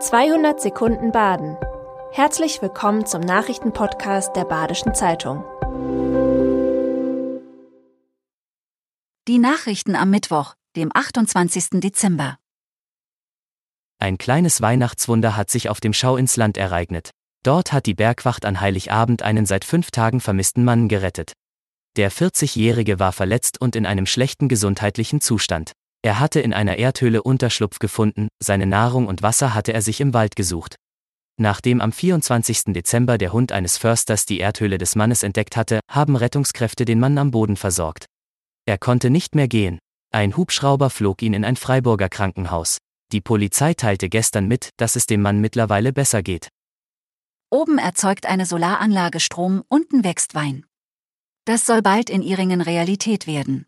200 Sekunden Baden. Herzlich willkommen zum Nachrichtenpodcast der Badischen Zeitung. Die Nachrichten am Mittwoch, dem 28. Dezember. Ein kleines Weihnachtswunder hat sich auf dem Schau ins Land ereignet. Dort hat die Bergwacht an Heiligabend einen seit fünf Tagen vermissten Mann gerettet. Der 40-Jährige war verletzt und in einem schlechten gesundheitlichen Zustand. Er hatte in einer Erdhöhle Unterschlupf gefunden, seine Nahrung und Wasser hatte er sich im Wald gesucht. Nachdem am 24. Dezember der Hund eines Försters die Erdhöhle des Mannes entdeckt hatte, haben Rettungskräfte den Mann am Boden versorgt. Er konnte nicht mehr gehen. Ein Hubschrauber flog ihn in ein Freiburger Krankenhaus. Die Polizei teilte gestern mit, dass es dem Mann mittlerweile besser geht. Oben erzeugt eine Solaranlage Strom, unten wächst Wein. Das soll bald in Iringen Realität werden.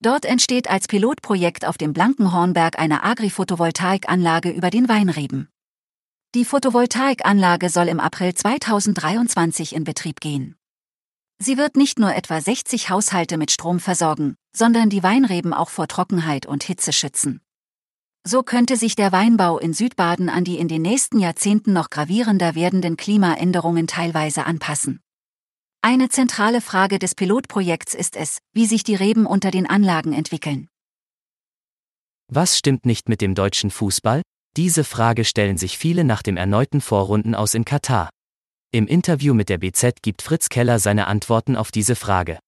Dort entsteht als Pilotprojekt auf dem Blankenhornberg eine Agri-Photovoltaikanlage über den Weinreben. Die Photovoltaikanlage soll im April 2023 in Betrieb gehen. Sie wird nicht nur etwa 60 Haushalte mit Strom versorgen, sondern die Weinreben auch vor Trockenheit und Hitze schützen. So könnte sich der Weinbau in Südbaden an die in den nächsten Jahrzehnten noch gravierender werdenden Klimaänderungen teilweise anpassen. Eine zentrale Frage des Pilotprojekts ist es, wie sich die Reben unter den Anlagen entwickeln. Was stimmt nicht mit dem deutschen Fußball? Diese Frage stellen sich viele nach dem erneuten Vorrunden aus in Katar. Im Interview mit der BZ gibt Fritz Keller seine Antworten auf diese Frage.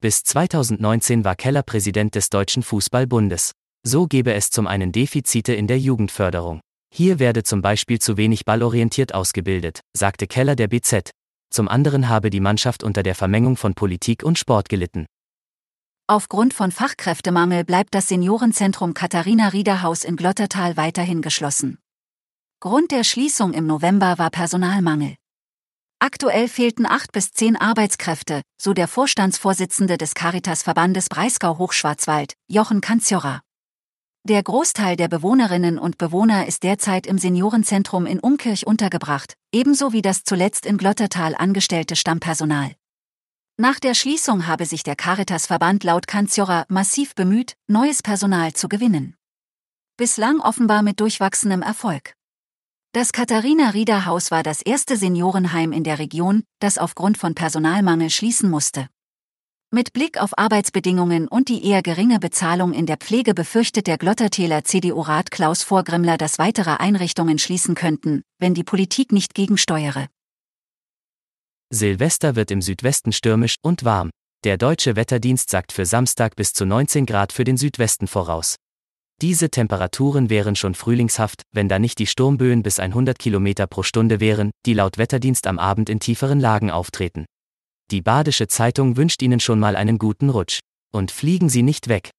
Bis 2019 war Keller Präsident des Deutschen Fußballbundes. So gebe es zum einen Defizite in der Jugendförderung. Hier werde zum Beispiel zu wenig ballorientiert ausgebildet, sagte Keller der BZ zum anderen habe die Mannschaft unter der Vermengung von Politik und Sport gelitten. Aufgrund von Fachkräftemangel bleibt das Seniorenzentrum Katharina Riederhaus in Glottertal weiterhin geschlossen. Grund der Schließung im November war Personalmangel. Aktuell fehlten acht bis zehn Arbeitskräfte, so der Vorstandsvorsitzende des Caritas-Verbandes Breisgau-Hochschwarzwald, Jochen Kanzjora. Der Großteil der Bewohnerinnen und Bewohner ist derzeit im Seniorenzentrum in Umkirch untergebracht, ebenso wie das zuletzt in Glottertal angestellte Stammpersonal. Nach der Schließung habe sich der Caritas-Verband laut Kanziora massiv bemüht, neues Personal zu gewinnen. Bislang offenbar mit durchwachsenem Erfolg. Das Katharina-Rieder-Haus war das erste Seniorenheim in der Region, das aufgrund von Personalmangel schließen musste. Mit Blick auf Arbeitsbedingungen und die eher geringe Bezahlung in der Pflege befürchtet der Glottertäler CDU-Rat Klaus Vorgrimmler, dass weitere Einrichtungen schließen könnten, wenn die Politik nicht gegensteuere. Silvester wird im Südwesten stürmisch und warm. Der deutsche Wetterdienst sagt für Samstag bis zu 19 Grad für den Südwesten voraus. Diese Temperaturen wären schon frühlingshaft, wenn da nicht die Sturmböen bis 100 km pro Stunde wären, die laut Wetterdienst am Abend in tieferen Lagen auftreten. Die Badische Zeitung wünscht Ihnen schon mal einen guten Rutsch. Und fliegen Sie nicht weg.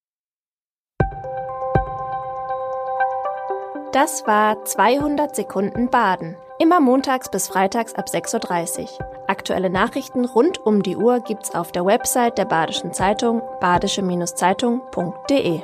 Das war 200 Sekunden Baden. Immer montags bis freitags ab 6.30 Uhr. Aktuelle Nachrichten rund um die Uhr gibt's auf der Website der Badischen Zeitung badische-zeitung.de.